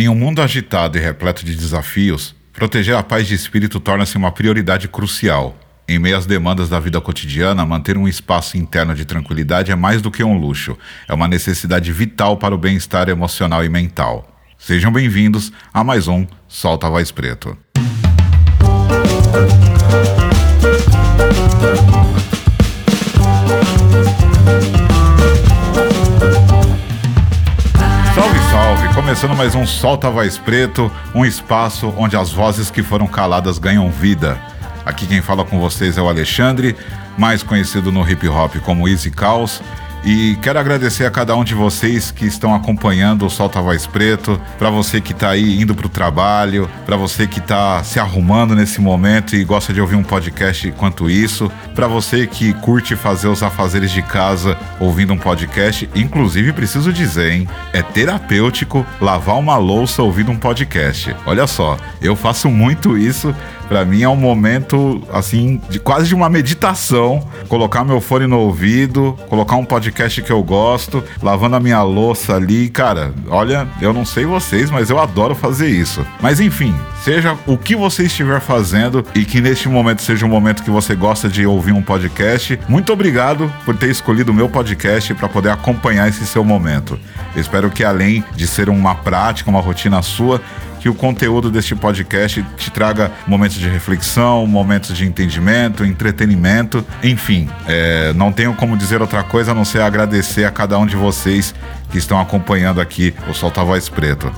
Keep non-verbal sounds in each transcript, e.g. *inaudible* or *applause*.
Em um mundo agitado e repleto de desafios, proteger a paz de espírito torna-se uma prioridade crucial. Em meio às demandas da vida cotidiana, manter um espaço interno de tranquilidade é mais do que um luxo, é uma necessidade vital para o bem-estar emocional e mental. Sejam bem-vindos a mais um Solta a Voz Preto. Começando mais um Solta Voz Preto, um espaço onde as vozes que foram caladas ganham vida. Aqui quem fala com vocês é o Alexandre, mais conhecido no hip hop como Easy Caos, e quero agradecer a cada um de vocês que estão acompanhando o Solta Voz Preto, para você que está aí indo para o trabalho, para você que está se arrumando nesse momento e gosta de ouvir um podcast enquanto isso, para você que curte fazer os afazeres de casa ouvindo um podcast. Inclusive, preciso dizer, hein? É terapêutico lavar uma louça ouvindo um podcast. Olha só, eu faço muito isso para mim é um momento assim de quase de uma meditação, colocar meu fone no ouvido, colocar um podcast que eu gosto, lavando a minha louça ali, cara. Olha, eu não sei vocês, mas eu adoro fazer isso. Mas enfim, seja o que você estiver fazendo e que neste momento seja um momento que você gosta de ouvir um podcast. Muito obrigado por ter escolhido o meu podcast para poder acompanhar esse seu momento. Espero que além de ser uma prática, uma rotina sua, que o conteúdo deste podcast te traga momentos de reflexão, momentos de entendimento, entretenimento, enfim. É, não tenho como dizer outra coisa a não ser agradecer a cada um de vocês que estão acompanhando aqui o Solta Voz Preto.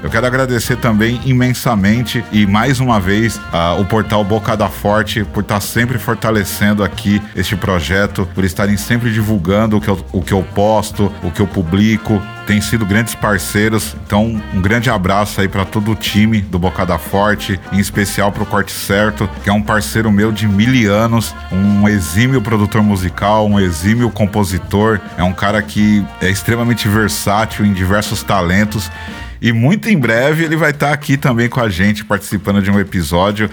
Eu quero agradecer também imensamente e mais uma vez uh, o portal Bocada Forte por estar sempre fortalecendo aqui este projeto, por estarem sempre divulgando o que eu, o que eu posto, o que eu publico, tem sido grandes parceiros. Então, um grande abraço aí para todo o time do Bocada Forte, em especial para o Corte Certo, que é um parceiro meu de mil anos, um exímio produtor musical, um exímio compositor, é um cara que é extremamente versátil em diversos talentos e muito em breve ele vai estar aqui também com a gente, participando de um episódio.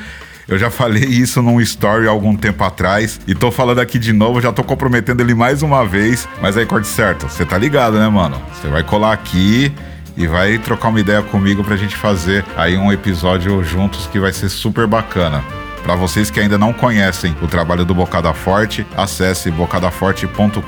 Eu já falei isso num story algum tempo atrás e tô falando aqui de novo, já tô comprometendo ele mais uma vez. Mas aí, corte certo, você tá ligado, né, mano? Você vai colar aqui e vai trocar uma ideia comigo pra gente fazer aí um episódio juntos que vai ser super bacana. Para vocês que ainda não conhecem o trabalho do Bocada Forte, acesse bocadaforte.com.br.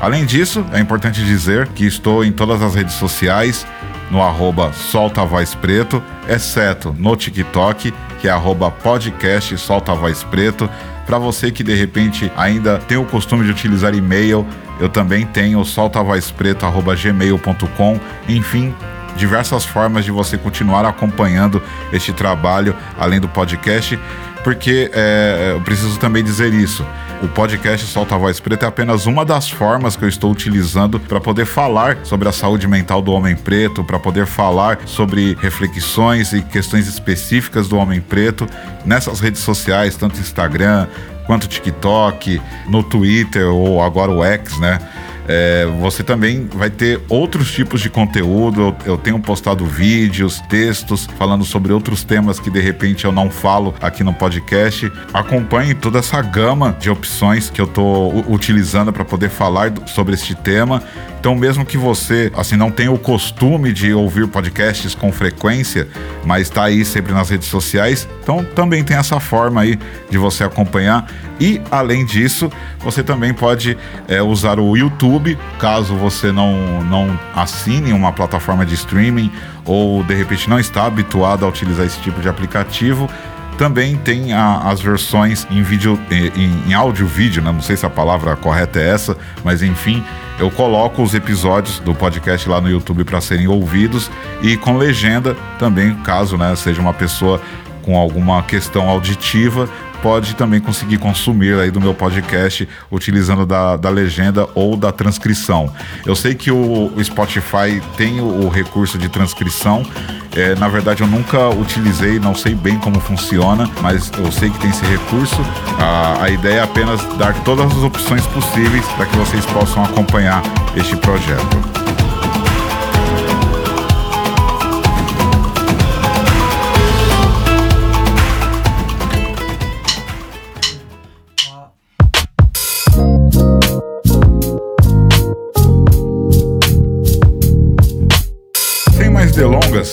Além disso, é importante dizer que estou em todas as redes sociais, no arroba Solta Voz Preto, exceto no TikTok, que é arroba podcast Solta Voz Preto. Para você que de repente ainda tem o costume de utilizar e-mail, eu também tenho soltavozpreto.gmail.com. Enfim, diversas formas de você continuar acompanhando este trabalho, além do podcast, porque é, eu preciso também dizer isso. O podcast Solta a Voz Preta é apenas uma das formas que eu estou utilizando para poder falar sobre a saúde mental do homem preto, para poder falar sobre reflexões e questões específicas do homem preto nessas redes sociais, tanto Instagram quanto TikTok, no Twitter ou agora o X, né? É, você também vai ter outros tipos de conteúdo. Eu, tenho postado vídeos, textos falando sobre outros temas que de repente eu não falo aqui no podcast. Acompanhe toda essa gama de opções que eu estou utilizando para poder falar sobre este tema. Então, mesmo que você assim não tenha o costume de ouvir podcasts com frequência, mas está aí sempre nas redes sociais, então também tem essa forma aí de você acompanhar. E além disso, você também pode é, usar o YouTube, caso você não, não assine uma plataforma de streaming ou de repente não está habituado a utilizar esse tipo de aplicativo também tem a, as versões em vídeo, em, em áudio vídeo, né? não sei se a palavra correta é essa, mas enfim, eu coloco os episódios do podcast lá no YouTube para serem ouvidos e com legenda também, caso né, seja uma pessoa com alguma questão auditiva, pode também conseguir consumir aí do meu podcast utilizando da, da legenda ou da transcrição. Eu sei que o, Spotify tem o, o, recurso de transcrição. É, na verdade, eu nunca utilizei, não sei bem como funciona, mas eu sei que tem esse recurso. A, a ideia é apenas dar todas as opções possíveis para que vocês possam acompanhar este projeto.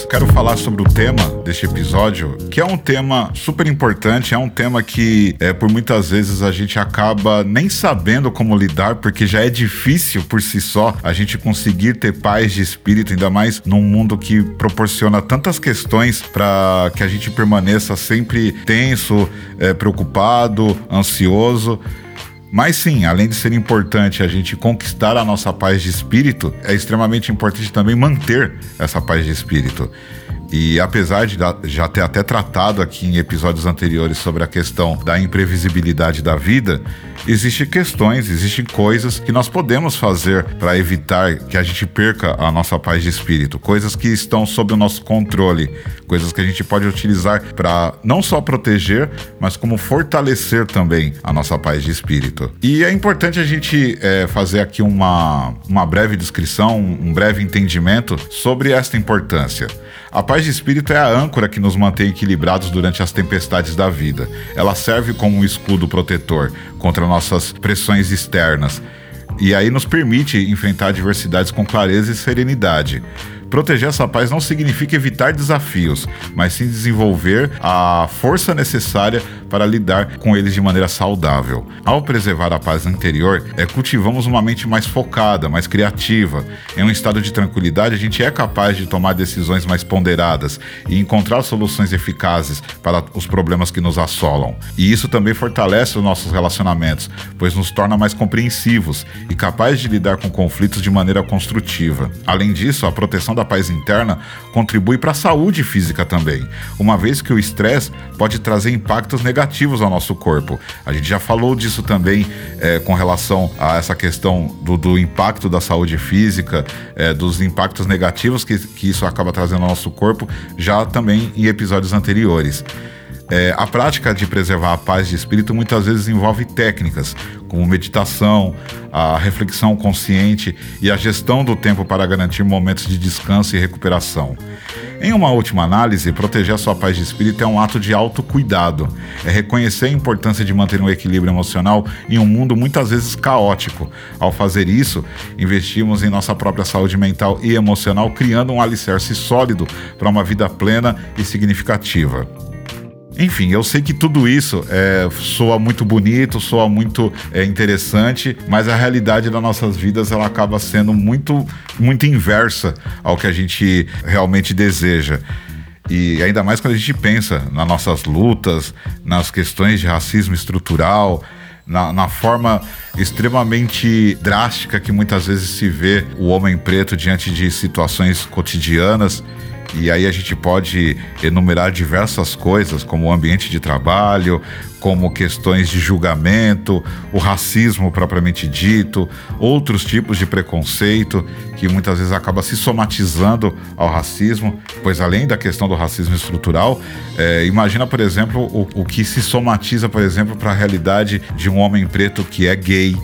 Quero falar sobre o tema deste episódio, que é um tema super importante, é um tema que é, por muitas vezes a gente acaba nem sabendo como lidar, porque já é difícil por si só a gente conseguir ter paz de espírito, ainda mais num mundo que proporciona tantas questões para que a gente permaneça sempre tenso, é, preocupado, ansioso. Mas sim, além de ser importante a gente conquistar a nossa paz de espírito, é extremamente importante também manter essa paz de espírito. E apesar de já ter até tratado aqui em episódios anteriores sobre a questão da imprevisibilidade da vida, existem questões, existem coisas que nós podemos fazer para evitar que a gente perca a nossa paz de espírito, coisas que estão sob o nosso controle, coisas que a gente pode utilizar para não só proteger, mas como fortalecer também a nossa paz de espírito. E é importante a gente é, fazer aqui uma, uma breve descrição, um breve entendimento sobre esta importância. A paz de espírito é a âncora que nos mantém equilibrados durante as tempestades da vida. Ela serve como um escudo protetor contra nossas pressões externas e aí nos permite enfrentar adversidades com clareza e serenidade. Proteger essa paz não significa evitar desafios, mas sim desenvolver a força necessária para lidar com eles de maneira saudável. Ao preservar a paz interior, é, cultivamos uma mente mais focada, mais criativa. Em um estado de tranquilidade, a gente é capaz de tomar decisões mais ponderadas e encontrar soluções eficazes para os problemas que nos assolam. E isso também fortalece os nossos relacionamentos, pois nos torna mais compreensivos e capazes de lidar com conflitos de maneira construtiva. Além disso, a proteção da paz interna contribui para a saúde física também, uma vez que o estresse pode trazer impactos negativos ao nosso corpo. A gente já falou disso também é, com relação a essa questão do, do impacto da saúde física, é, dos impactos negativos que, que isso acaba trazendo ao nosso corpo, já também em episódios anteriores. É, a prática de preservar a paz de espírito muitas vezes envolve técnicas, como meditação, a reflexão consciente e a gestão do tempo para garantir momentos de descanso e recuperação. Em uma última análise, proteger a sua paz de espírito é um ato de autocuidado. É reconhecer a importância de manter um equilíbrio emocional em um mundo muitas vezes caótico. Ao fazer isso, investimos em nossa própria saúde mental e emocional, criando um alicerce sólido para uma vida plena e significativa. Enfim, eu sei que tudo isso é, soa muito bonito, soa muito é, interessante, mas a realidade das nossas vidas ela acaba sendo muito, muito inversa ao que a gente realmente deseja. E ainda mais quando a gente pensa nas nossas lutas, nas questões de racismo estrutural, na, na, forma extremamente drástica que muitas vezes se vê o homem preto diante de situações cotidianas. E aí a gente pode enumerar diversas coisas, como o ambiente de trabalho, como questões de julgamento, o racismo propriamente dito, outros tipos de preconceito que muitas vezes acaba se somatizando ao racismo, pois além da questão do racismo estrutural, é, imagina, por exemplo, o, o que se somatiza, por exemplo, para a realidade de um homem preto que é gay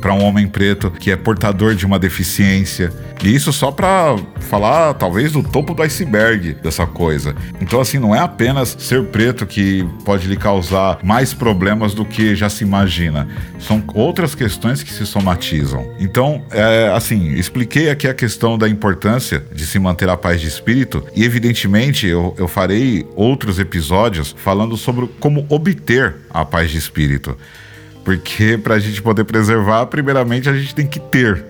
para um homem preto que é portador de uma deficiência. E isso só para falar, talvez, do topo do iceberg dessa coisa. Então, assim, não é apenas ser preto que pode lhe causar mais problemas do que já se imagina. São outras questões que se somatizam. Então, é, assim, expliquei aqui a questão da importância de se manter a paz de espírito e, evidentemente, eu, eu farei outros episódios falando sobre como obter a paz de espírito. Porque para a gente poder preservar, primeiramente a gente tem que ter.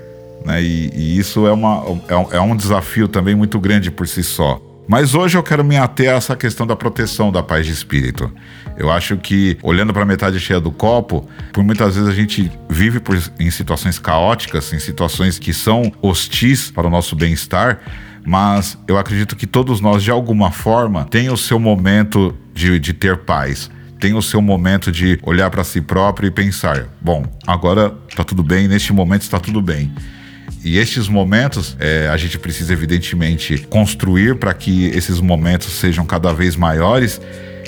Né? E, e isso é, uma, é, é um desafio também muito grande por si só. Mas hoje eu quero me ater a essa questão da proteção da paz de espírito. Eu acho que, olhando para a metade cheia do copo, por muitas vezes a gente vive por, em situações caóticas, em situações que são hostis para o nosso bem-estar, mas eu acredito que todos nós, de alguma forma, tem o seu momento de, de ter paz tem o seu momento de olhar para si próprio e pensar: bom, agora está tudo bem, neste momento está tudo bem. E estes momentos é, a gente precisa, evidentemente, construir para que esses momentos sejam cada vez maiores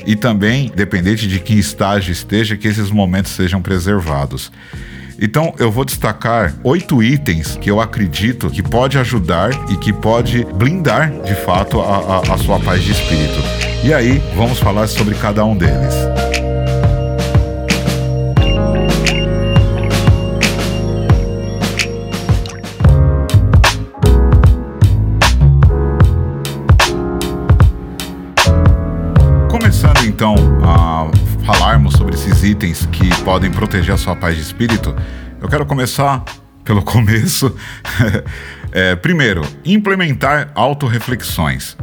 e também, dependente de que estágio esteja, que esses momentos sejam preservados. Então eu vou destacar oito itens que eu acredito que pode ajudar e que pode blindar de fato a, a, a sua paz de espírito. E aí vamos falar sobre cada um deles. Começando então a falarmos sobre esses itens que podem proteger a sua paz de espírito, eu quero começar pelo *laughs* começo. *laughs* é, primeiro, implementar autorreflexões.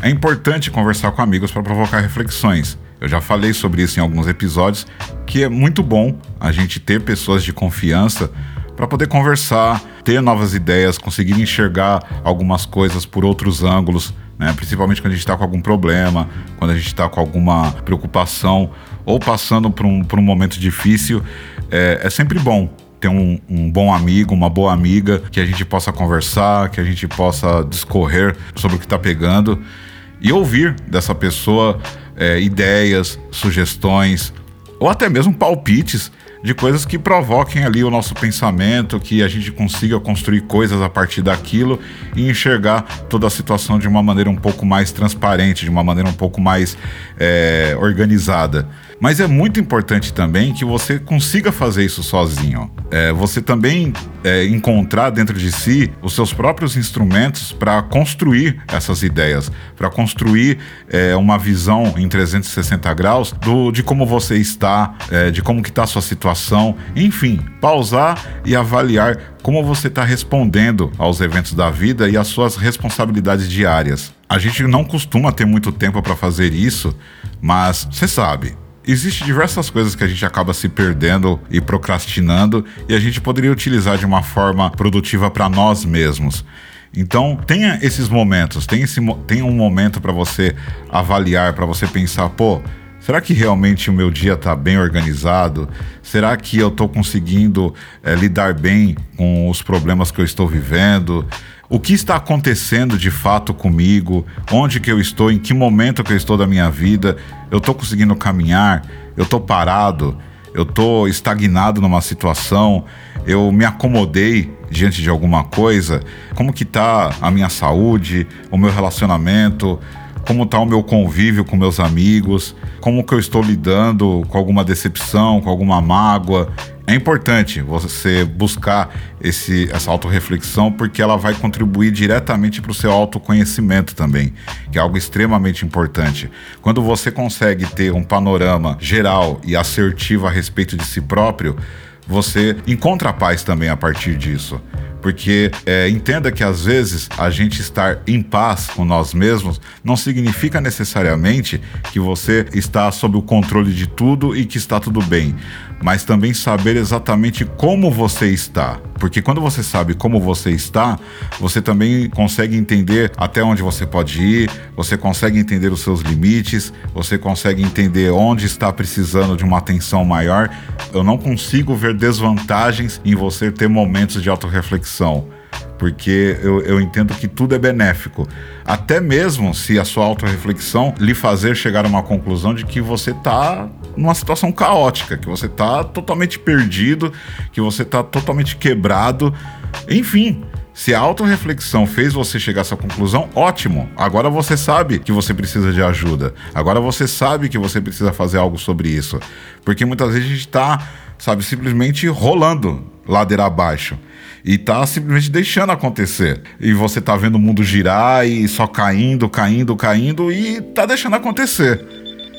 É importante conversar com amigos para provocar reflexões. Eu já falei sobre isso em alguns episódios, que é muito bom a gente ter pessoas de confiança para poder conversar, ter novas ideias, conseguir enxergar algumas coisas por outros ângulos, né? principalmente quando a gente está com algum problema, quando a gente está com alguma preocupação ou passando por um, por um momento difícil. É, é sempre bom ter um, um, bom amigo, uma boa amiga, que a gente possa conversar, que a gente possa discorrer sobre o que está pegando e ouvir dessa pessoa é, ideias, sugestões ou até mesmo palpites de coisas que provoquem ali o nosso pensamento, que a gente consiga construir coisas a partir daquilo e enxergar toda a situação de uma maneira um pouco mais transparente, de uma maneira um pouco mais é, organizada. Mas é muito importante também que você consiga fazer isso sozinho. É, você também é, encontrar dentro de si os seus próprios instrumentos para construir essas ideias, para construir uma visão em 360 graus do, de como você está, de como que está a sua situação, enfim, pausar e avaliar como você está respondendo aos eventos da vida e às suas responsabilidades diárias. A gente não costuma ter muito tempo para fazer isso, mas você sabe, Existem diversas coisas que a gente acaba se perdendo e procrastinando e a gente poderia utilizar de uma forma produtiva para nós mesmos. Então, tenha esses momentos, tenha, esse, tenha um momento para você avaliar, para você pensar, pô, será que realmente o meu dia está bem organizado? Será que eu estou conseguindo é, lidar bem com os problemas que eu estou vivendo? o que está acontecendo de fato comigo, onde que eu estou, em que momento que eu estou da minha vida, eu estou conseguindo caminhar, eu estou parado, eu estou estagnado numa situação, eu me acomodei diante de alguma coisa, como que está a minha saúde, o meu relacionamento, como está o meu convívio com meus amigos, como que eu estou lidando com alguma decepção, com alguma mágoa. É importante você buscar esse, essa autorreflexão porque ela vai contribuir diretamente para o seu autoconhecimento também, que é algo extremamente importante. Quando você consegue ter um panorama geral e assertivo a respeito de si próprio, você encontra paz também a partir disso. Porque é, entenda que às vezes a gente estar em paz com nós mesmos não significa necessariamente que você está sob o controle de tudo e que está tudo bem, mas também saber exatamente como você está. Porque quando você sabe como você está, você também consegue entender até onde você pode ir, você consegue entender os seus limites, você consegue entender onde está precisando de uma atenção maior. Eu não consigo ver desvantagens em você ter momentos de autorreflexão reflexão, porque eu, eu entendo que tudo é benéfico. Até mesmo se a sua autorreflexão lhe fazer chegar a uma conclusão de que você está numa situação caótica, que você está totalmente perdido, que você está totalmente quebrado. Enfim, se a autorreflexão fez você chegar a essa conclusão, ótimo. Agora você sabe que você precisa de ajuda. Agora você sabe que você precisa fazer algo sobre isso. Porque muitas vezes a gente está, sabe, simplesmente rolando ladeira abaixo e tá simplesmente deixando acontecer. E você tá vendo o mundo girar e só caindo, caindo, caindo e tá deixando acontecer.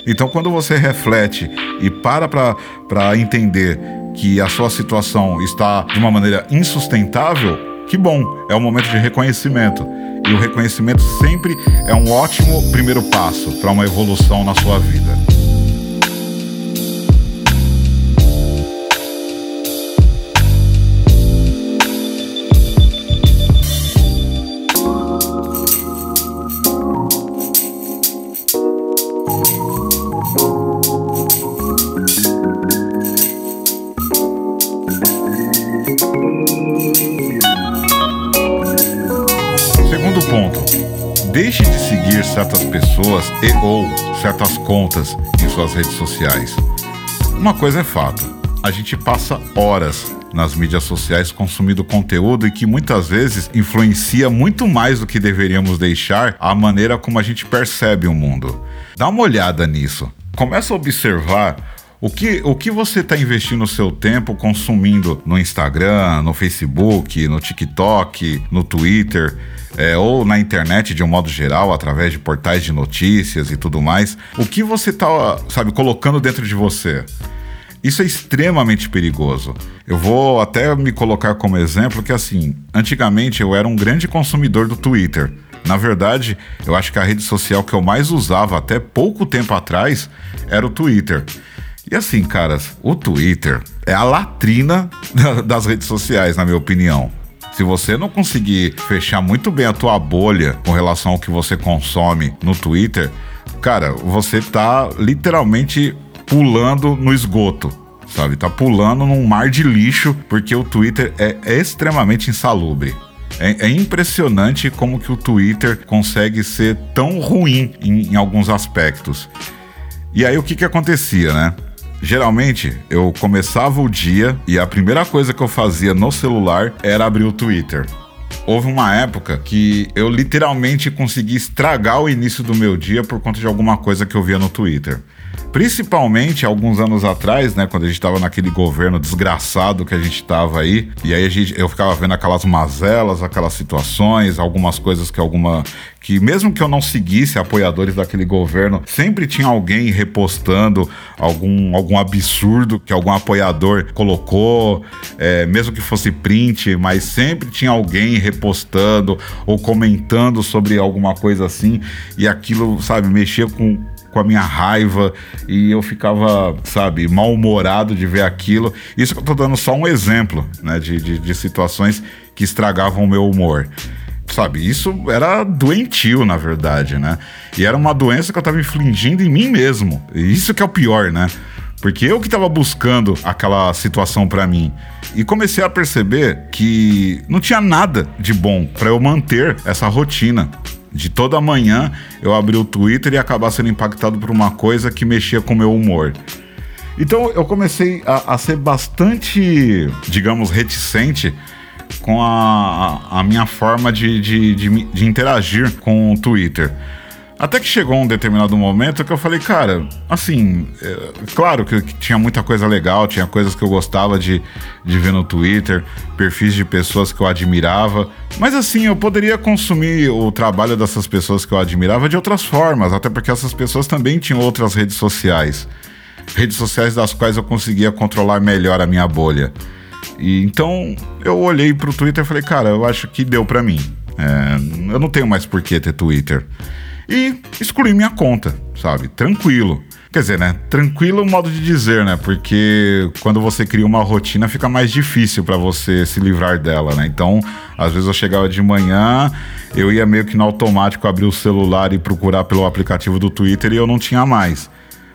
Então, quando você reflete e para para entender que a sua situação está de uma maneira insustentável, que bom, é um momento de reconhecimento. E o reconhecimento sempre é um ótimo primeiro passo para uma evolução na sua vida. Certas contas em suas redes sociais. Uma coisa é fato, a gente passa horas nas mídias sociais consumindo conteúdo e que muitas vezes influencia muito mais do que deveríamos deixar a maneira como a gente percebe o mundo. Dá uma olhada nisso. Começa a observar O que, o que você está investindo o seu tempo consumindo no Instagram, no Facebook, no TikTok, no Twitter, é, ou na internet de um modo geral, através de portais de notícias e tudo mais? O que você está, sabe, colocando dentro de você? Isso é extremamente perigoso. Eu vou até me colocar como exemplo que, assim, antigamente eu era um grande consumidor do Twitter. Na verdade, eu acho que a rede social que eu mais usava até pouco tempo atrás era o Twitter. E assim, caras, o Twitter é a latrina das redes sociais, na minha opinião. Se você não conseguir fechar muito bem a tua bolha com relação ao que você consome no Twitter, cara, você tá literalmente pulando no esgoto, sabe? Tá pulando num mar de lixo porque o Twitter é, extremamente insalubre. É, é, impressionante como que o Twitter consegue ser tão ruim em, em alguns aspectos. E aí o que que acontecia, né? Geralmente eu começava o dia e a primeira coisa que eu fazia no celular era abrir o Twitter. Houve uma época que eu literalmente consegui estragar o início do meu dia por conta de alguma coisa que eu via no Twitter. Principalmente alguns anos atrás, né, quando a gente estava naquele governo desgraçado que a gente estava aí, e aí a gente, eu ficava vendo aquelas mazelas, aquelas situações, algumas coisas que alguma que mesmo que eu não seguisse apoiadores daquele governo, sempre tinha alguém repostando algum, algum absurdo que algum apoiador colocou, é, mesmo que fosse print, mas sempre tinha alguém repostando ou comentando sobre alguma coisa assim, e aquilo, sabe, mexia com, com a minha raiva e eu ficava, sabe, mal-humorado de ver aquilo. Isso que eu tô dando só um exemplo, né, de, de, de situações que estragavam o meu humor sabe? Isso era doentio, na verdade, né? E era uma doença que eu tava infligindo em mim mesmo. E isso que é o pior, né? Porque eu que tava buscando aquela situação para mim. E comecei a perceber que não tinha nada de bom para eu manter essa rotina de toda manhã eu abrir o Twitter e acabar sendo impactado por uma coisa que mexia com o meu humor. Então eu comecei a, a ser bastante, digamos, reticente com a, a minha forma de, de, de, de interagir com o Twitter. Até que chegou um determinado momento que eu falei, cara, assim, é, claro que, que, tinha muita coisa legal, tinha coisas que eu gostava de, de ver no Twitter, perfis de pessoas que eu admirava, mas assim, eu poderia consumir o trabalho dessas pessoas que eu admirava de outras formas, até porque essas pessoas também tinham outras redes sociais. Redes sociais das quais eu conseguia controlar melhor a minha bolha. E então eu olhei pro Twitter e falei, cara, eu acho que deu para mim. É, eu não tenho mais por que ter Twitter e excluí minha conta, sabe? Tranquilo. Quer dizer, né? Tranquilo modo de dizer, né? Porque quando você cria uma rotina fica mais difícil para você se livrar dela, né? Então, às vezes eu chegava de manhã, eu ia meio que no automático abrir o celular e procurar pelo aplicativo do Twitter e eu não tinha mais.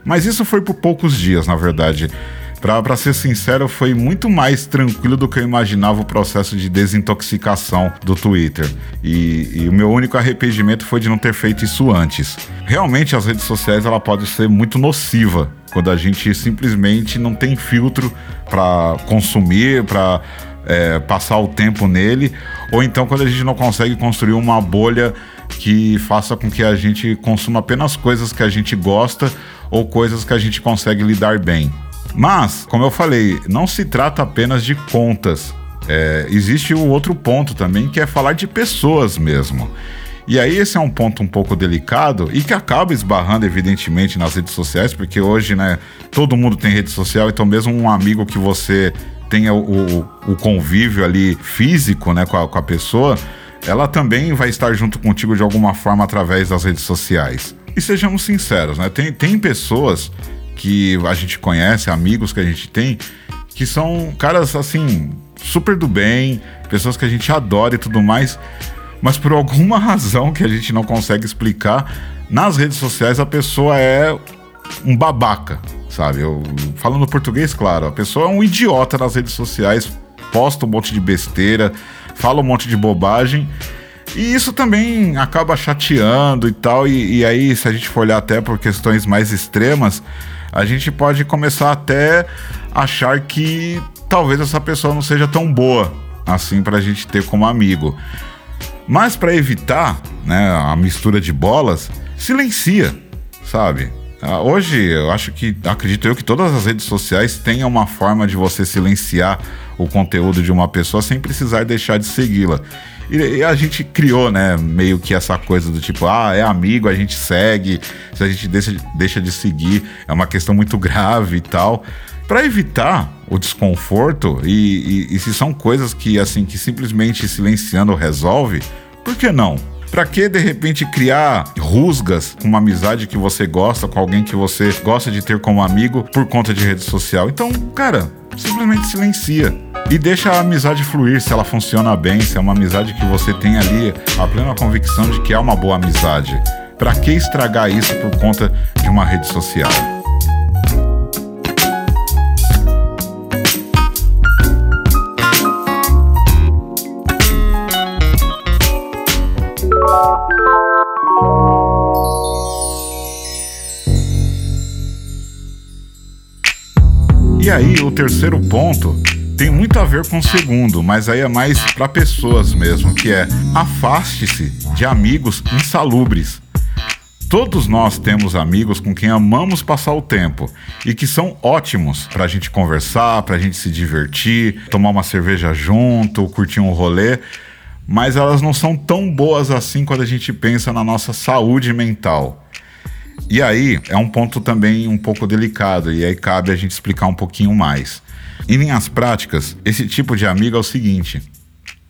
Mas isso foi por poucos dias, na verdade. Para ser sincero, foi muito mais tranquilo do que eu imaginava o processo de desintoxicação do Twitter. E, e, o meu único arrependimento foi de não ter feito isso antes. Realmente as redes sociais ela pode ser muito nociva quando a gente simplesmente não tem filtro para consumir, para é, passar o tempo nele, ou então quando a gente não consegue construir uma bolha que faça com que a gente consuma apenas coisas que a gente gosta ou coisas que a gente consegue lidar bem. Mas, como eu falei, não se trata apenas de contas. É, existe o outro ponto também, que é falar de pessoas mesmo. E aí esse é um ponto um pouco delicado e que acaba esbarrando evidentemente nas redes sociais, porque hoje, né, todo mundo tem rede social, então mesmo um amigo que você tenha o, o, o convívio ali físico, né, com a, com a pessoa, ela também vai estar junto contigo de alguma forma através das redes sociais. E sejamos sinceros, né, tem, tem pessoas que a gente conhece, amigos que a gente tem, que são caras assim, super do bem, pessoas que a gente adora e tudo mais, mas por alguma *laughs* razão que a gente não consegue explicar, nas redes sociais a pessoa é um babaca, sabe? Eu, falando português, claro, a pessoa é um idiota nas redes sociais, posta um monte de besteira, fala um monte de bobagem. E isso também acaba chateando e tal. E, e aí, se a gente for olhar até por questões mais extremas, a gente pode começar até achar que talvez essa pessoa não seja tão boa assim para a gente ter como amigo. Mas para evitar né, a mistura de bolas, silencia, sabe? Ah, hoje, eu acho que, acredito eu, que todas as redes sociais tenham uma forma de você silenciar o conteúdo de uma pessoa sem precisar deixar de segui-la. E, a gente criou, né, meio que essa coisa do tipo, ah, é amigo, a gente segue, se a gente deixa, deixa de seguir, é uma questão muito *laughs* grave e tal. Para evitar o desconforto, e, e, e se são coisas que, assim, que simplesmente silenciando resolve, por que não? Pra que de repente criar rusgas com uma amizade que você gosta, com alguém que você gosta de ter como amigo por conta de rede social? Então, cara, simplesmente silencia. E deixa a amizade fluir se ela funciona bem, se é uma amizade que você tem ali a plena convicção de que é uma boa amizade. Para que estragar isso por conta de uma rede social? E aí, o terceiro ponto tem muito a ver com o segundo, mas aí é mais para pessoas mesmo, que é afaste-se de amigos insalubres. Todos nós temos amigos com quem amamos passar o tempo e que são ótimos para a gente conversar, para a gente se divertir, tomar uma cerveja junto, curtir um rolê, mas elas não são tão boas assim quando a gente pensa na nossa saúde mental. E aí é um ponto também um pouco delicado, e aí cabe a gente explicar um pouquinho mais. Em linhas práticas, esse tipo de amigo é o seguinte: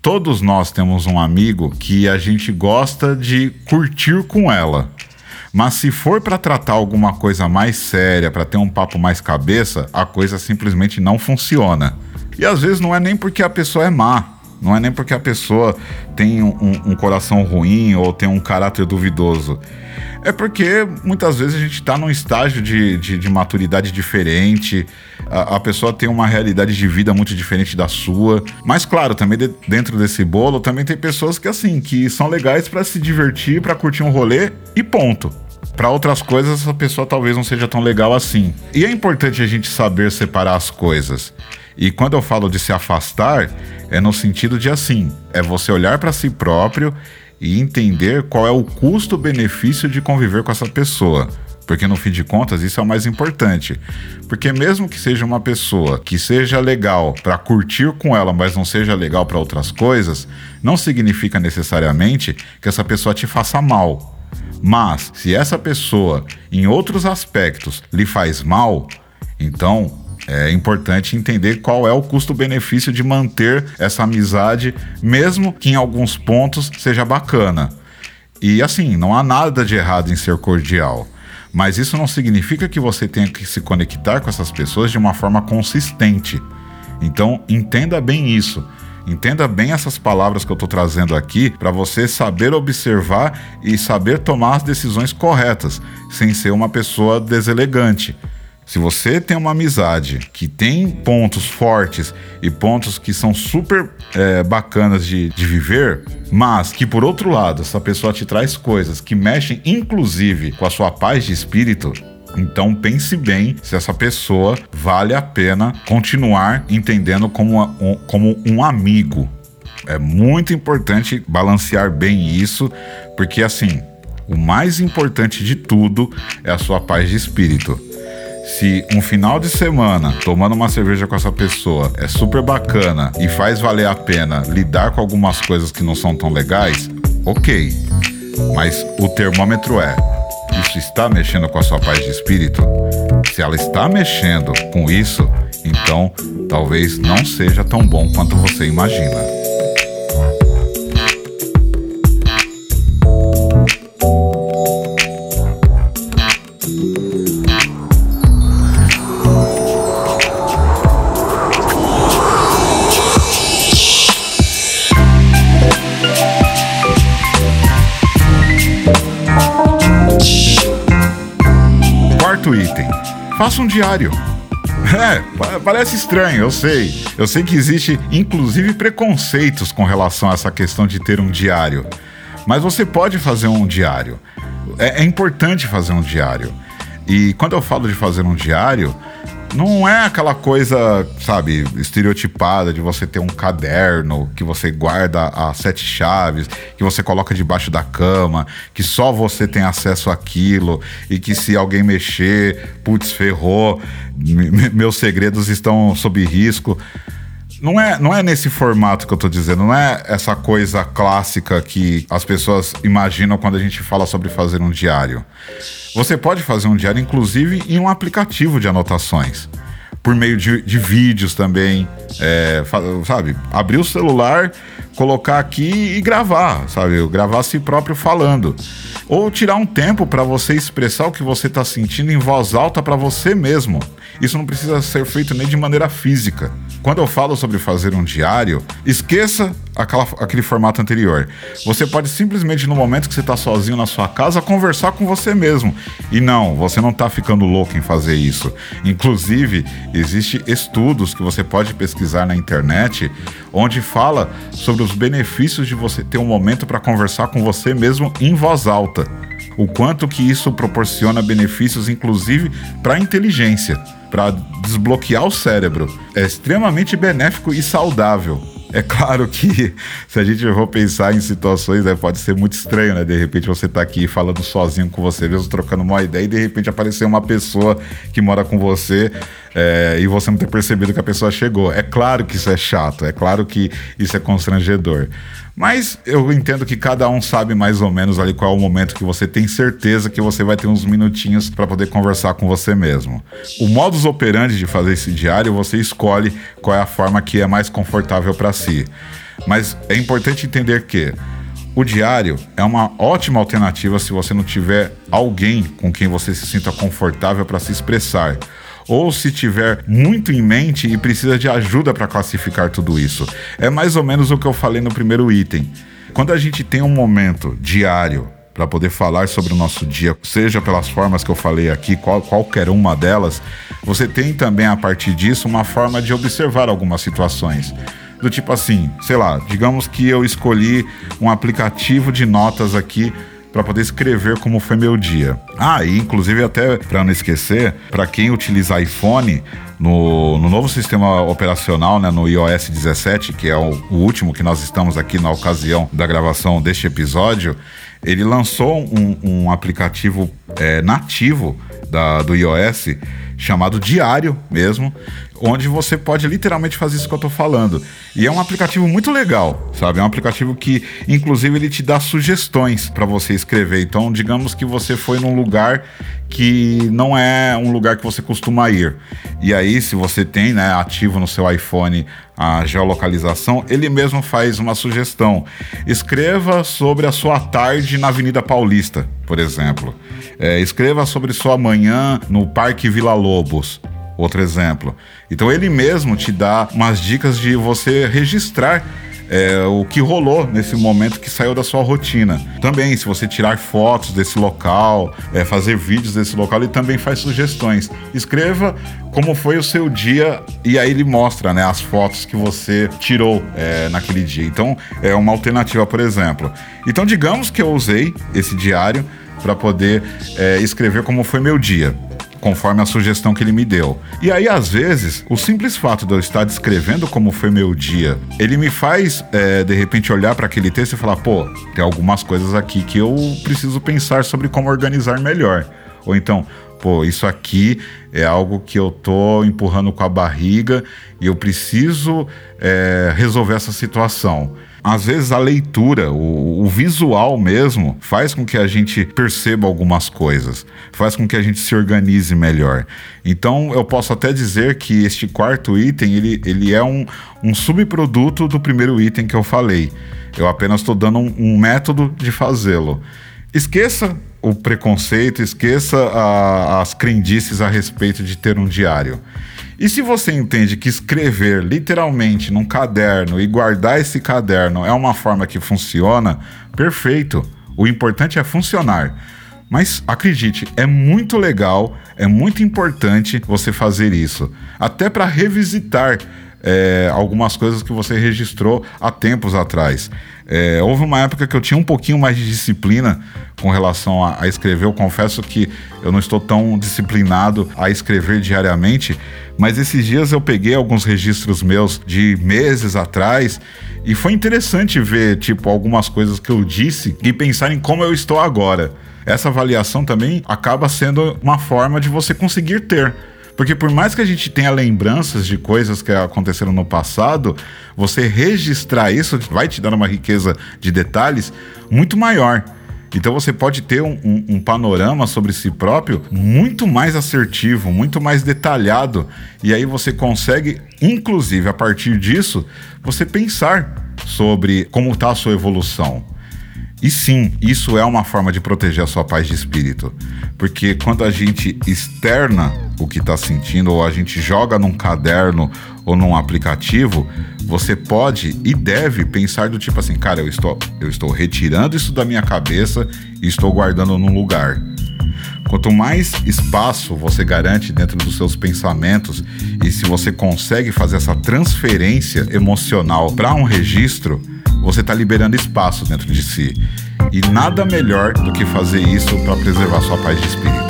todos nós temos um amigo que a gente gosta de curtir com ela. Mas se for para tratar alguma coisa mais séria, para ter um papo mais cabeça, a coisa simplesmente não funciona. E às vezes não é nem porque a pessoa é má, não é nem porque a pessoa tem um, um, coração ruim ou tem um caráter duvidoso. É porque muitas vezes a gente está num estágio de, de, de maturidade diferente, a, a, pessoa tem uma realidade de vida muito diferente da sua. Mas, claro, também de, dentro desse bolo, também tem pessoas que, assim, que são legais para se divertir, para curtir um rolê e ponto. Para outras coisas, essa pessoa talvez não seja tão legal assim. E é importante a gente saber separar as coisas. E quando eu falo de se afastar, é no sentido de assim, é você olhar para si próprio e entender qual é o custo-benefício de conviver com essa pessoa. Porque no fim de contas isso é o mais importante. Porque mesmo que seja uma pessoa que seja legal para curtir com ela, mas não seja legal para outras coisas, não significa necessariamente que essa pessoa te faça mal. Mas se essa pessoa em outros aspectos lhe faz mal, então é importante entender qual é o custo-benefício de manter essa amizade, mesmo que em alguns pontos seja bacana. E assim, não há nada de errado em ser cordial. Mas isso não significa que você tenha que se conectar com essas pessoas de uma forma consistente. Então, entenda bem isso. Entenda bem essas palavras que eu estou trazendo aqui para você saber observar e saber tomar as decisões corretas, sem ser uma pessoa deselegante. Se você tem uma amizade que tem pontos fortes e pontos que são super é, bacanas de, de viver, mas que por outro lado essa pessoa te traz coisas que mexem inclusive com a sua paz de espírito, então pense bem se essa pessoa vale a pena continuar entendendo como um, como um amigo. É muito importante balancear bem isso, porque assim, o mais importante de tudo é a sua paz de espírito se um final de semana tomando uma cerveja com essa pessoa é super bacana e faz valer a pena lidar com algumas coisas que não são tão legais, ok. Mas o termômetro é: isso está mexendo com a sua paz de espírito? Se ela está mexendo com isso, então talvez não seja tão bom quanto você imagina. Faça um diário. *laughs* É, parece estranho, eu sei. Eu sei que existe inclusive preconceitos com relação a essa questão de ter um diário. Mas você pode fazer um diário. É, é importante fazer um diário. E quando eu falo de fazer um diário, não é aquela coisa, sabe, estereotipada de você ter um caderno que você guarda as sete chaves, que você coloca debaixo da cama, que só você tem acesso àquilo e que se alguém mexer, putz, ferrou, meus segredos estão sob risco. Não é, não é nesse formato que eu tô dizendo, não é essa coisa clássica que as pessoas imaginam quando a gente fala sobre fazer um diário. Você pode fazer um diário, inclusive, em um aplicativo de anotações. Por meio de, de vídeos também. É, sabe? Abrir o celular, colocar aqui e gravar, sabe? Gravar a si próprio falando. Ou tirar um tempo para você expressar o que você está sentindo em voz alta para você mesmo. Isso não precisa ser feito nem de maneira física. Quando eu falo sobre fazer um diário, esqueça aquela, aquele formato anterior. Você pode simplesmente, no momento que você está sozinho na sua casa, conversar com você mesmo. E não, você não está ficando louco em fazer isso. Inclusive, existe estudos que você pode pesquisar na internet onde fala sobre os benefícios de você ter um momento para conversar com você mesmo em voz alta o quanto que isso proporciona benefícios, inclusive para a inteligência, para desbloquear o cérebro. É extremamente benéfico e saudável. É claro que *laughs* se a gente for pensar em situações, né, pode ser muito estranho, né? De repente você tá aqui falando sozinho com você mesmo, trocando uma ideia, e de repente aparecer uma pessoa que mora com você é, e você não ter percebido que a pessoa chegou. É claro que isso é chato, é claro que isso é constrangedor. Mas eu entendo que cada um sabe mais ou menos ali qual é o momento que você tem certeza que você vai ter uns minutinhos para poder conversar com você mesmo. O modus operandi de fazer esse diário, você escolhe qual é a forma que é mais confortável para si. Mas é importante entender que o diário é uma ótima alternativa se você não tiver alguém com quem você se sinta confortável para se expressar ou se tiver muito em mente e precisa de ajuda para classificar tudo isso. É mais ou menos o que eu falei no primeiro item. Quando a gente tem um momento diário para poder falar sobre o nosso dia, seja pelas formas que eu falei aqui, qual, qualquer uma delas, você tem também a partir disso uma forma de observar algumas situações. Do tipo assim, sei lá, digamos que eu escolhi um aplicativo de notas aqui para poder escrever como foi meu dia. Ah, e inclusive até para não esquecer, para quem utiliza iPhone, no, no, novo sistema operacional, né, no iOS 17, que é o, o, último que nós estamos aqui na ocasião da gravação deste episódio, ele lançou um, um aplicativo é, nativo da, do iOS chamado Diário mesmo, onde você pode literalmente fazer isso que eu tô falando. E é um aplicativo muito legal, sabe? É um aplicativo que, inclusive, ele te dá sugestões para você escrever. Então, digamos que você foi num lugar que não é um lugar que você costuma ir. E aí, se você tem, né, ativo no seu iPhone a geolocalização, ele mesmo faz uma sugestão. Escreva sobre a sua tarde na Avenida Paulista, por exemplo. É, escreva sobre sua manhã no Parque Vila Lobos. Outro exemplo. Então ele mesmo te dá umas dicas de você registrar é, o que rolou nesse momento que saiu da sua rotina. Também, se você tirar fotos desse local, é, fazer vídeos desse local, ele também faz sugestões. Escreva como foi o seu dia e aí ele mostra né, as fotos que você tirou é, naquele dia. Então, é uma alternativa, por exemplo. Então, digamos que eu usei esse diário para poder escrever como foi meu dia conforme a sugestão que ele me deu. E aí, às vezes, o simples fato de eu estar descrevendo como foi meu dia, ele me faz, é, de repente, olhar para aquele texto e falar: pô, tem algumas coisas aqui que eu preciso pensar sobre como organizar melhor. Ou então, pô, isso aqui é algo que eu tô empurrando com a barriga e eu preciso é, resolver essa situação às vezes a leitura, o, o, visual mesmo, faz com que a gente perceba algumas coisas, faz com que a gente se organize melhor. Então eu posso até dizer que este quarto item ele, ele é um, um subproduto do primeiro item que eu falei. Eu apenas estou dando um, um método de fazê-lo. Esqueça o preconceito, esqueça a, as crendices a respeito de ter um diário. E se você entende que escrever literalmente num caderno e guardar esse caderno é uma forma que funciona, perfeito. O importante é funcionar. Mas acredite, é muito legal, é muito importante você fazer isso, até para revisitar é, algumas coisas que você registrou há tempos atrás. É, houve uma época que eu tinha um pouquinho mais de disciplina com relação a, a, escrever. Eu confesso que eu não estou tão disciplinado a escrever diariamente, mas esses dias eu peguei alguns registros meus de meses atrás e foi interessante ver, tipo, algumas coisas que eu disse e pensar em como eu estou agora. Essa avaliação também acaba sendo uma forma de você conseguir ter porque por mais que a gente tenha lembranças de coisas que aconteceram no passado, você registrar isso vai te dar uma riqueza de detalhes muito maior. Então você pode ter um, um, um, panorama sobre si próprio muito mais assertivo, muito mais detalhado. E aí você consegue, inclusive a partir disso, você pensar sobre como está a sua evolução. E sim, isso é uma forma de proteger a sua paz de espírito. Porque quando a gente externa o que está sentindo, ou a gente joga num caderno ou num aplicativo, você pode e deve pensar do tipo assim, cara, eu estou, eu estou retirando isso da minha cabeça e estou guardando num lugar. Quanto mais espaço você garante dentro dos seus pensamentos e se você consegue fazer essa transferência emocional para um registro, você está liberando espaço dentro de si. E nada melhor do que fazer isso para preservar sua paz de espírito.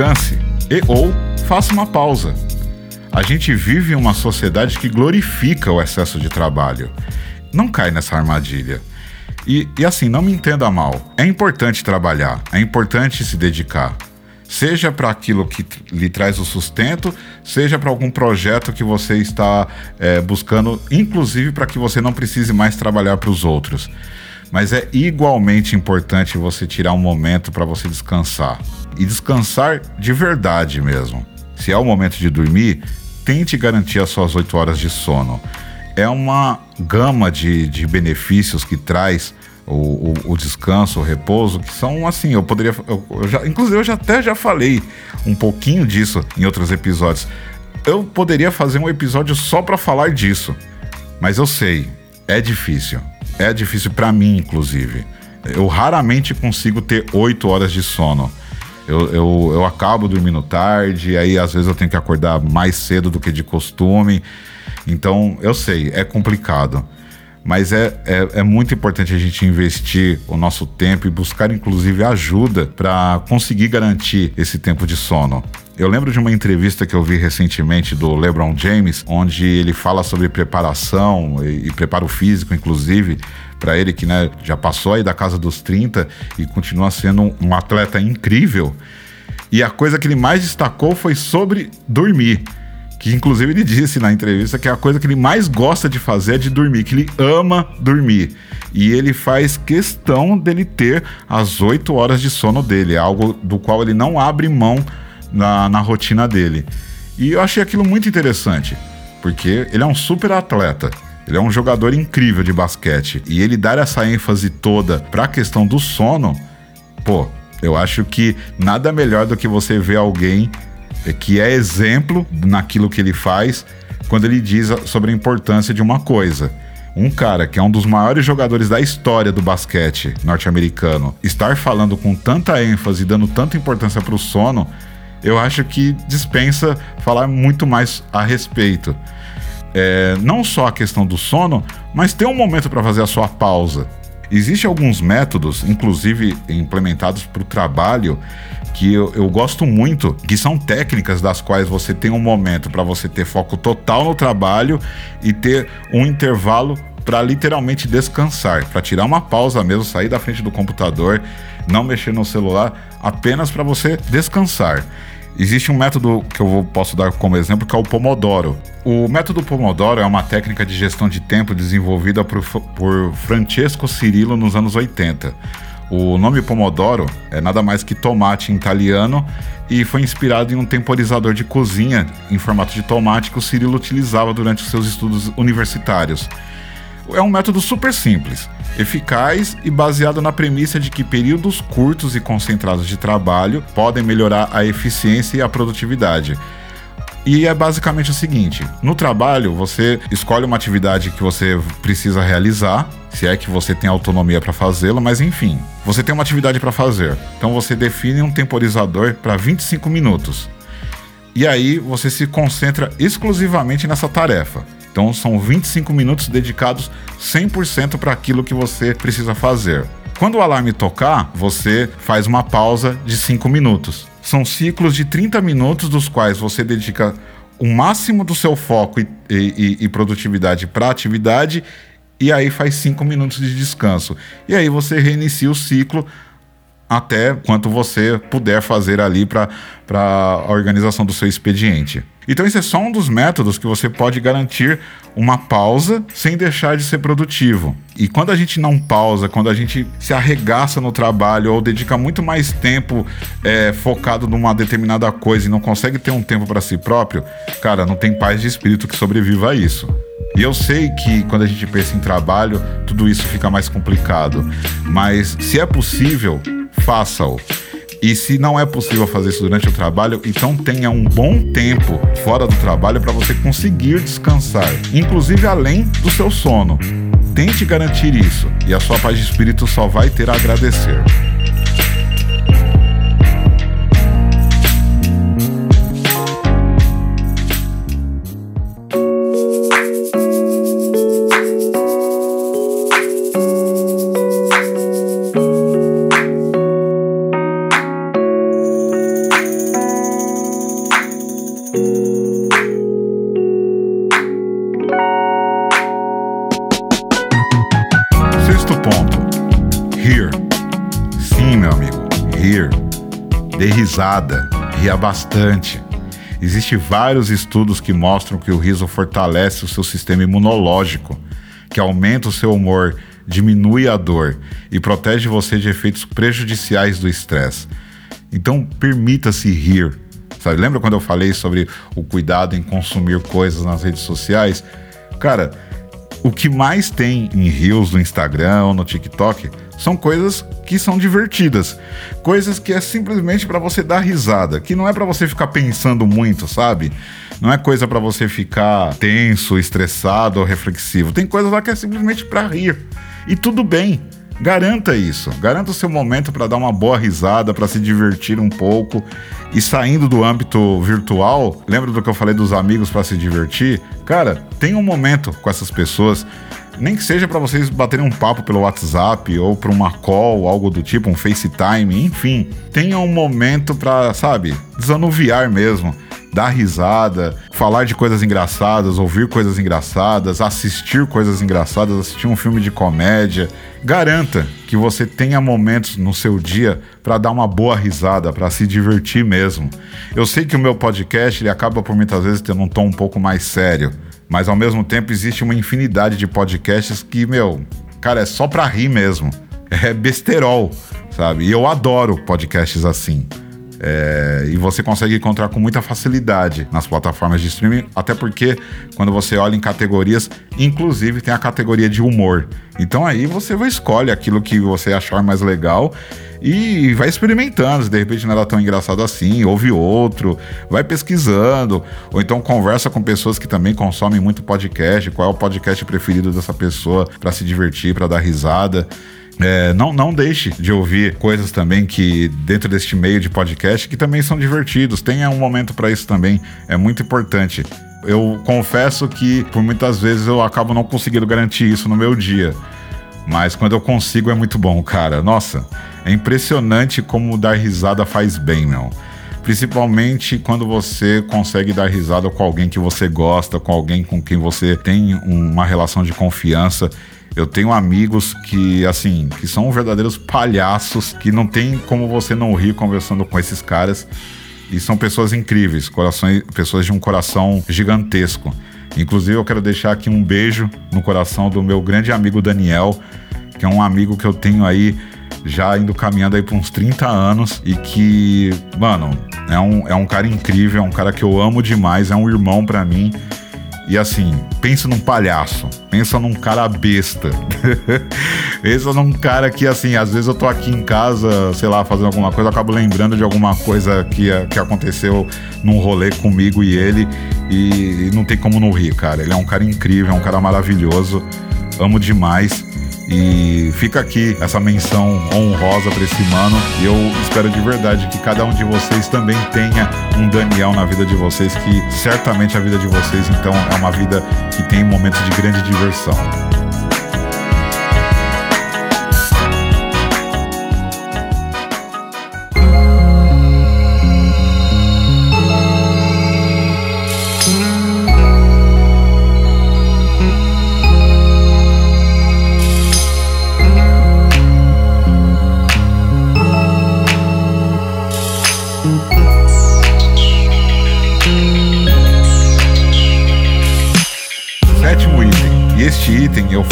Descanse e ou faça uma pausa. A gente vive uma sociedade que glorifica o excesso de trabalho. Não cai nessa armadilha. E, e assim, não me entenda mal. É importante trabalhar, é importante se dedicar. Seja para aquilo que lhe traz o sustento, seja para algum projeto que você está é, buscando, inclusive para que você não precise mais trabalhar para os outros mas é igualmente importante você tirar um momento para você descansar. E descansar de verdade mesmo. Se é o momento de dormir, tente garantir as suas 8 horas de sono. É uma gama de, de benefícios que traz o, o, o, descanso, o repouso, que são assim, eu poderia. Eu, eu já, inclusive, eu já até já falei um pouquinho disso em outros episódios. Eu poderia fazer um episódio só para falar disso, mas eu sei, é difícil. É difícil para mim, inclusive. Eu raramente consigo ter oito horas de sono. Eu, eu, eu acabo dormindo tarde, aí às vezes eu tenho que acordar mais cedo do que de costume. Então, eu sei, é complicado. Mas é, é, é, muito importante a gente investir o nosso tempo e buscar, inclusive, ajuda para conseguir garantir esse tempo de sono. Eu lembro de uma entrevista que eu vi recentemente do LeBron James, onde ele fala sobre preparação e, e preparo físico, inclusive, para ele que né, já passou aí da casa dos 30 e continua sendo um, um atleta incrível. E a coisa que ele mais destacou foi sobre dormir que inclusive ele disse na entrevista que a coisa que ele mais gosta de fazer é de dormir, que ele ama dormir. E ele faz questão dele ter as 8 horas de sono dele, algo do qual ele não abre mão na, na rotina dele. E eu achei aquilo muito interessante, porque ele é um super atleta. Ele é um jogador incrível de basquete. E ele dar essa ênfase toda para a questão do sono, pô, eu acho que nada melhor do que você ver alguém que é exemplo naquilo que ele faz quando ele diz sobre a importância de uma coisa. Um cara que é um dos maiores jogadores da história do basquete norte-americano estar falando com tanta ênfase, dando tanta importância para o sono, eu acho que dispensa falar muito mais a respeito. É, não só a questão do sono, mas ter um momento para fazer a sua pausa. Existem alguns métodos, inclusive implementados para o trabalho, que eu, eu, gosto muito, que são técnicas das quais você tem um momento para você ter foco total no trabalho e ter um intervalo para literalmente descansar, para tirar uma pausa mesmo, sair da frente do computador, não mexer no celular, apenas para você descansar. Existe um método que eu posso dar como exemplo que é o Pomodoro. O método Pomodoro é uma técnica de gestão de tempo desenvolvida por, por Francesco Cirillo nos anos 80. O nome Pomodoro é nada mais que tomate em italiano e foi inspirado em um temporizador de cozinha em formato de tomate que o Cirilo utilizava durante os seus estudos universitários. É um método super simples, eficaz e baseado na premissa de que períodos curtos e concentrados de trabalho podem melhorar a eficiência e a produtividade. E é basicamente o seguinte: no trabalho, você escolhe uma atividade que você precisa realizar, se é que você tem autonomia para fazê-la, mas enfim, você tem uma atividade para fazer. Então você define um temporizador para 25 minutos. E aí você se concentra exclusivamente nessa tarefa. Então são 25 minutos dedicados 100% para aquilo que você precisa fazer. Quando o alarme tocar, você faz uma pausa de 5 minutos. São ciclos de 30 minutos, dos quais você dedica o máximo do seu foco e, e, e produtividade para a atividade, e aí faz 5 minutos de descanso. E aí você reinicia o ciclo até quanto você puder fazer ali para a organização do seu expediente. Então, esse é só um dos métodos que você pode garantir uma pausa sem deixar de ser produtivo. E quando a gente não pausa, quando a gente se arregaça no trabalho ou dedica muito mais tempo é, focado numa determinada coisa e não consegue ter um tempo para si próprio, cara, não tem paz de espírito que sobreviva a isso. E eu sei que quando a gente pensa em trabalho, tudo isso fica mais complicado. Mas se é possível, faça-o. E se não é possível fazer isso durante o trabalho, então tenha um bom tempo fora do trabalho para você conseguir descansar, inclusive além do seu sono. Tente garantir isso e a sua paz de espírito só vai ter a agradecer. Risada, ria bastante. Existem vários estudos que mostram que o riso fortalece o seu sistema imunológico, que aumenta o seu humor, diminui a dor e protege você de efeitos prejudiciais do estresse. Então, permita-se rir. Sabe? Lembra quando eu falei sobre o cuidado em consumir coisas nas redes sociais? Cara, o que mais tem em rios no Instagram ou no TikTok são coisas que são divertidas, coisas que é simplesmente para você dar risada, que não é para você ficar pensando muito, sabe? Não é coisa para você ficar tenso, estressado ou reflexivo. Tem coisas lá que é simplesmente para rir. E tudo bem. Garanta isso. Garanta o seu momento para dar uma boa risada, para se divertir um pouco. E saindo do âmbito virtual, lembra do que eu falei dos amigos para se divertir? Cara, tenha um momento com essas pessoas nem que seja para vocês baterem um papo pelo WhatsApp ou para uma call, algo do tipo, um FaceTime, enfim. Tenha um momento para, sabe, desanuviar mesmo dar risada, falar de coisas engraçadas, ouvir coisas engraçadas, assistir coisas engraçadas, assistir um filme de comédia. Garanta que você tenha momentos no seu dia para dar uma boa risada, para se divertir mesmo. Eu sei que o meu podcast ele acaba por muitas vezes tendo um tom um pouco mais sério mas ao mesmo tempo existe uma infinidade de podcasts que, meu, cara, é só pra rir mesmo. É besterol, sabe? E eu adoro podcasts assim. É, e você consegue encontrar com muita facilidade nas plataformas de streaming, até porque quando você olha em categorias, inclusive tem a categoria de humor. Então aí você vai escolhe aquilo que você achar mais legal e vai experimentando. Se de repente não era tão engraçado assim, ouve outro, vai pesquisando, ou então conversa com pessoas que também consomem muito podcast, qual é o podcast preferido dessa pessoa para se divertir, para dar risada. É, não, não deixe de ouvir coisas também que, dentro deste meio de podcast, que também são divertidos. Tenha um momento para isso também, é muito importante. Eu confesso que, por muitas vezes, eu acabo não conseguindo garantir isso no meu dia. Mas quando eu consigo é muito bom, cara. Nossa, é impressionante como dar risada faz bem, meu. Principalmente quando você consegue dar risada com alguém que você gosta, com alguém com quem você tem uma relação de confiança. Eu tenho amigos que, assim, que são verdadeiros palhaços, que não tem como você não rir conversando com esses caras. E são pessoas incríveis, corações, pessoas de um coração gigantesco. Inclusive, eu quero deixar aqui um beijo no coração do meu grande amigo Daniel, que é um amigo que eu tenho aí já indo caminhando aí por uns 30 anos e que, mano, é um, é um cara incrível, é um cara que eu amo demais, é um irmão para mim E assim, pensa num palhaço, pensa num cara besta. *laughs* pensa num cara que, assim, às vezes eu tô aqui em casa, sei lá, fazendo alguma coisa, eu acabo lembrando de alguma coisa que, que aconteceu num rolê comigo e ele, e, e não tem como não rir, cara. Ele é um cara incrível, é um cara maravilhoso, amo demais. E fica aqui essa menção honrosa para esse mano. E eu espero de verdade que cada um de vocês também tenha um Daniel na vida de vocês, que certamente a vida de vocês então é uma vida que tem momentos de grande diversão.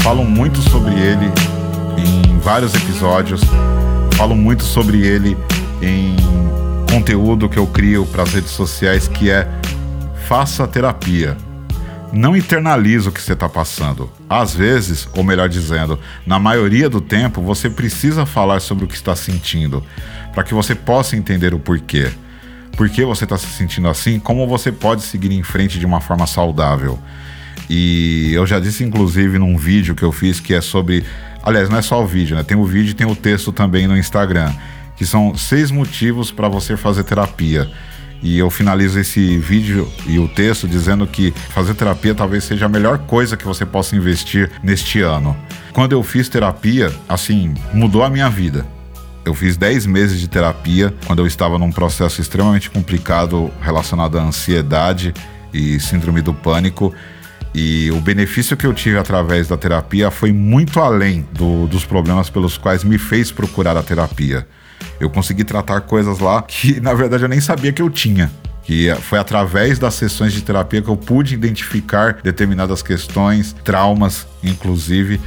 Falo muito sobre ele em vários episódios, falo muito sobre ele em conteúdo que eu crio para as redes sociais, que é faça terapia. Não internaliza o que você está passando. Às vezes, ou melhor dizendo, na maioria do tempo, você precisa falar sobre o que está sentindo, para que você possa entender o porquê. Por que você está se sentindo assim? Como você pode seguir em frente de uma forma saudável? E eu já disse, inclusive, num vídeo que eu fiz que é sobre. Aliás, não é só o vídeo, né? Tem o vídeo e tem o texto também no Instagram, que são seis motivos para você fazer terapia. E eu finalizo esse vídeo e o texto dizendo que fazer terapia talvez seja a melhor coisa que você possa investir neste ano. Quando eu fiz terapia, assim, mudou a minha vida. Eu fiz 10 meses de terapia quando eu estava num processo extremamente complicado relacionado à ansiedade e síndrome do pânico. E o benefício que eu tive através da terapia foi muito além do, dos problemas pelos quais me fez procurar a terapia. Eu consegui tratar coisas lá que, *laughs* na verdade, eu nem sabia que eu tinha. Que foi através das sessões de terapia que eu pude identificar determinadas questões, traumas, inclusive,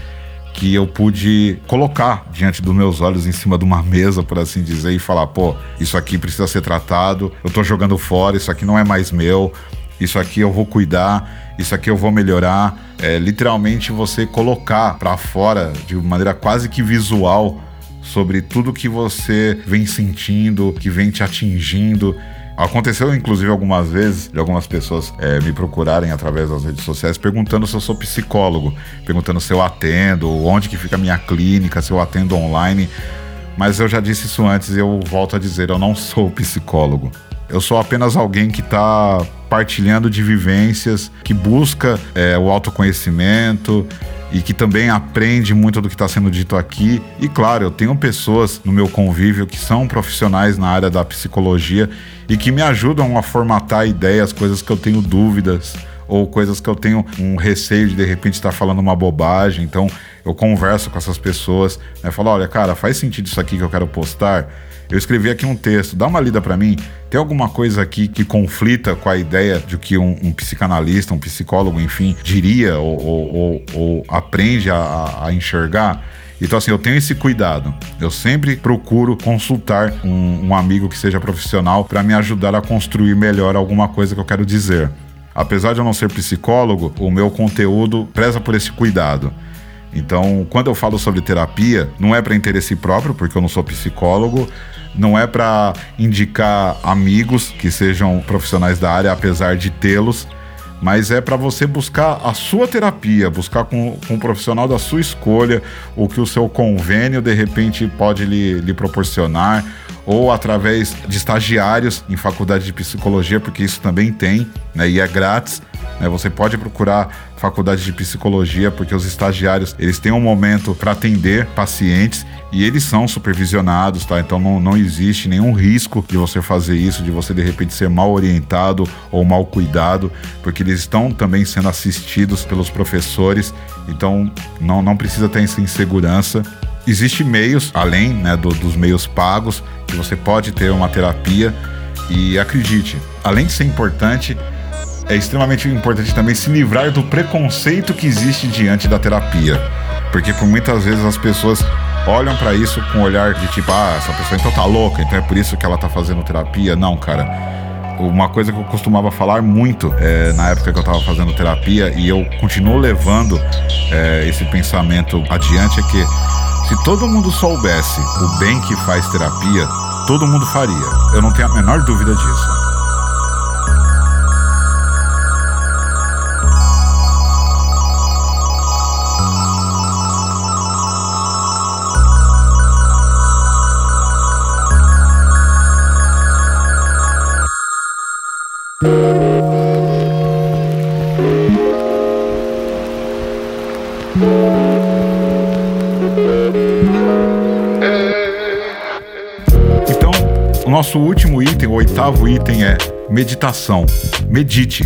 que eu pude colocar diante dos meus olhos em cima de uma mesa, por assim dizer, e falar: pô, isso aqui precisa ser tratado, eu tô jogando fora, isso aqui não é mais meu, isso aqui eu vou cuidar, isso aqui eu vou melhorar. É, literalmente você colocar para fora de maneira quase que visual sobre tudo que você vem sentindo, que vem te atingindo. Aconteceu, inclusive, algumas vezes de algumas pessoas é, me procurarem através das redes sociais perguntando se eu sou psicólogo, perguntando se eu atendo, onde que fica a minha clínica, se eu atendo online. Mas eu já disse isso antes e eu volto a dizer, eu não sou psicólogo. Eu sou apenas alguém que está partilhando de vivências, que busca é, o autoconhecimento e que também aprende muito do que está sendo dito aqui. E claro, eu tenho pessoas no meu convívio que são profissionais na área da psicologia e que me ajudam a formatar ideias, coisas que eu tenho dúvidas ou coisas que eu tenho um receio de de repente estar falando uma bobagem. Então eu converso com essas pessoas, né, falo, olha, cara, faz sentido isso aqui que eu quero postar. Eu escrevi aqui um texto, dá uma lida para mim. Tem alguma coisa aqui que conflita com a ideia de que um, um psicanalista, um psicólogo, enfim, diria ou, ou, ou, aprende a, a enxergar? Então, assim, eu tenho esse cuidado. Eu sempre procuro consultar um, um amigo que seja profissional para me ajudar a construir melhor alguma coisa que eu quero dizer. Apesar de eu não ser psicólogo, o meu conteúdo preza por esse cuidado. Então, quando eu falo sobre terapia, não é para interesse próprio, porque eu não sou psicólogo, não é para indicar amigos que sejam profissionais da área, apesar de tê-los, mas é para você buscar a sua terapia, buscar com, com um profissional da sua escolha, o que o seu convênio de repente pode lhe, lhe proporcionar, ou através de estagiários em faculdade de psicologia, porque isso também tem, né, e é grátis. Né, você pode procurar faculdade de psicologia, porque os estagiários eles têm um momento para atender pacientes e eles são supervisionados, tá? Então não, não existe nenhum risco de você fazer isso, de você de repente ser mal orientado ou mal cuidado, porque eles estão também sendo assistidos pelos professores, então não, não precisa ter essa insegurança. Existem meios, além né, do, dos meios pagos, que você pode ter uma terapia e acredite, além de ser importante, é extremamente importante também se livrar do preconceito que existe diante da terapia. Porque por muitas vezes as pessoas olham para isso com um olhar de tipo, ah, essa pessoa então tá louca, então é por isso que ela tá fazendo terapia. Não, cara. uma coisa que eu costumava falar muito é, na época que eu estava fazendo terapia e eu continuo levando é, esse pensamento adiante é que se todo mundo soubesse o bem que faz terapia, todo mundo faria. Eu não tenho a menor dúvida disso. Nosso último item, o oitavo item, é meditação. Medite.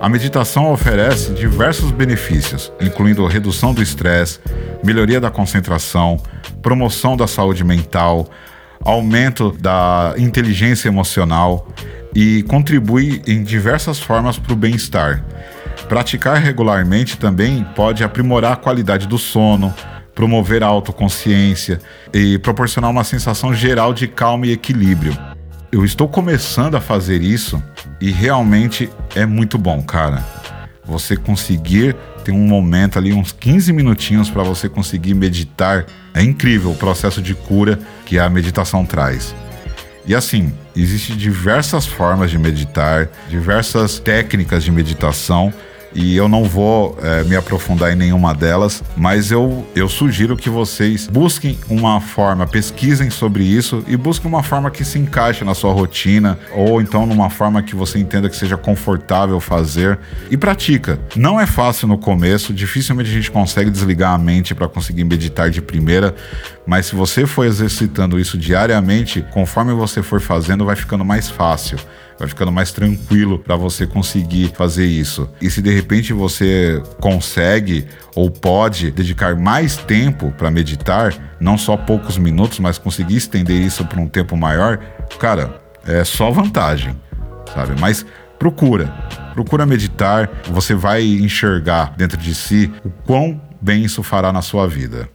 A meditação oferece diversos benefícios, incluindo redução do estresse, melhoria da concentração, promoção da saúde mental, aumento da inteligência emocional e contribui em diversas formas para o bem-estar. Praticar regularmente também pode aprimorar a qualidade do sono, promover a autoconsciência e proporcionar uma sensação geral de calma e equilíbrio. Eu estou começando a fazer isso e realmente é muito bom, cara. Você conseguir ter um momento ali, uns 15 minutinhos para você conseguir meditar, é incrível o processo de cura que a meditação traz. E assim, existem diversas formas de meditar, diversas técnicas de meditação e eu não vou é, me aprofundar em nenhuma delas, mas eu, eu sugiro que vocês busquem uma forma, pesquisem sobre isso e busquem uma forma que se encaixe na sua rotina ou então numa forma que você entenda que seja confortável fazer e pratica. Não é fácil no começo, dificilmente a gente consegue desligar a mente para conseguir meditar de primeira, mas se você for exercitando isso diariamente, conforme você for fazendo, vai ficando mais fácil vai ficando mais tranquilo para você conseguir fazer isso. E se de repente você consegue ou pode dedicar mais tempo para meditar, não só poucos minutos, mas conseguir estender isso para um tempo maior, cara, é só vantagem, sabe? Mas procura, procura meditar, você vai enxergar dentro de si o quão bem isso fará na sua vida.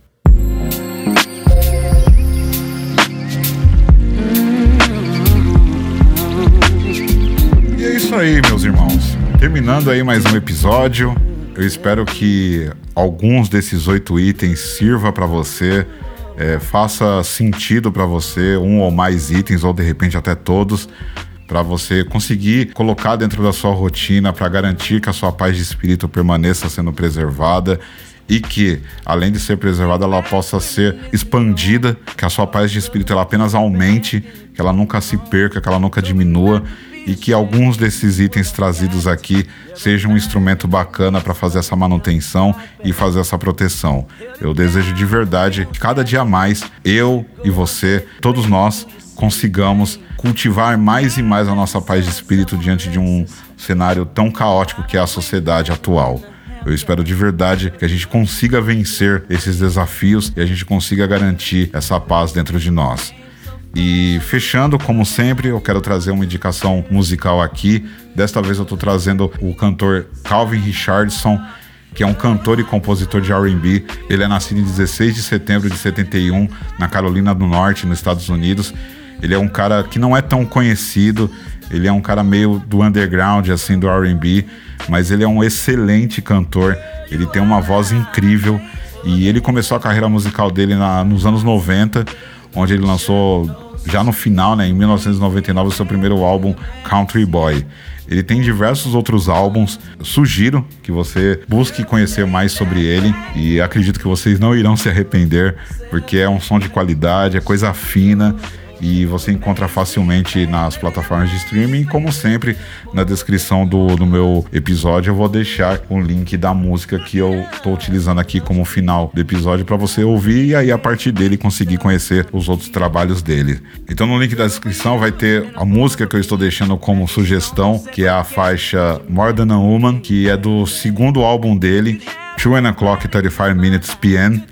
Aí, meus irmãos. Terminando aí mais um episódio. Eu espero que alguns desses oito itens sirva para você, é, faça sentido para você, um ou mais itens, ou de repente até todos, para você conseguir colocar dentro da sua rotina para garantir que a sua paz de espírito permaneça sendo preservada e que, além de ser preservada, ela possa ser expandida, que a sua paz de espírito ela apenas aumente, que ela nunca se perca, que ela nunca diminua e que alguns desses itens trazidos aqui sejam um instrumento bacana para fazer essa manutenção e fazer essa proteção. Eu desejo de verdade que cada dia mais eu e você, todos nós, consigamos cultivar mais e mais a nossa paz de espírito diante de um cenário tão caótico que é a sociedade atual. Eu espero de verdade que a gente consiga vencer esses desafios e a gente consiga garantir essa paz dentro de nós. E fechando, como sempre, eu quero trazer uma indicação musical aqui. Desta vez eu estou trazendo o cantor Calvin Richardson, que é um cantor e compositor de R&B. Ele é nascido em 16 de setembro de 71 na Carolina do Norte, nos Estados Unidos. Ele é um cara que não é tão conhecido, ele é um cara meio do underground assim do R&B, mas ele é um excelente cantor. Ele tem uma voz incrível e ele começou a carreira musical dele na, nos anos 90, onde ele lançou já no final, né, em 1999, o seu primeiro álbum Country Boy. Ele tem diversos outros álbuns. Sugiro que você busque conhecer mais sobre ele e acredito que vocês não irão se arrepender, porque é um som de qualidade, é coisa fina e você encontra facilmente nas plataformas de streaming. Como sempre, na descrição do, do meu episódio eu vou deixar o link da música que eu estou utilizando aqui como final do episódio para você ouvir e aí a partir dele conseguir conhecer os outros trabalhos dele. Então no link da descrição vai ter a música que eu estou deixando como sugestão, que é a faixa More Than a Woman, que é do segundo álbum dele, 2 O'Clock 35 Minutes PM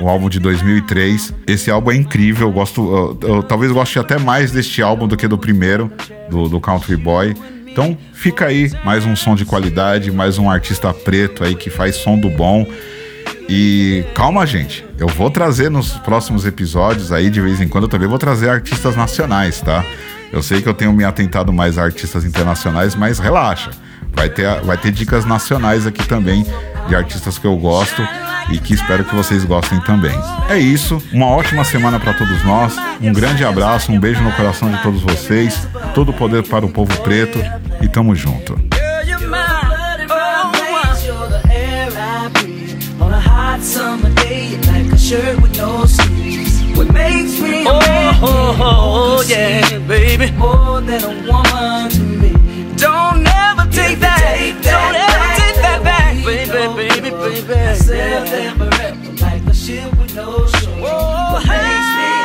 o álbum de 2003. Esse álbum é incrível, eu gosto, eu, eu, talvez goste até mais deste álbum do que do primeiro, do, do Country Boy. Então fica aí mais um som de qualidade, mais um artista preto aí que faz som do bom. E calma, gente. Eu vou trazer nos próximos episódios aí, de vez em quando, eu também vou trazer artistas nacionais, tá? Eu sei que eu tenho me atentado mais a artistas internacionais, mas relaxa. Vai ter, vai ter dicas nacionais aqui também de artistas que eu gosto e que espero que vocês gostem também. É isso, uma ótima semana para todos nós, um grande abraço, um beijo no coração de todos vocês, todo o poder para o povo preto e tamo junto. Oh, oh, baby, baby, baby. I said I'll never like a ship with no shore. Whoa, hey.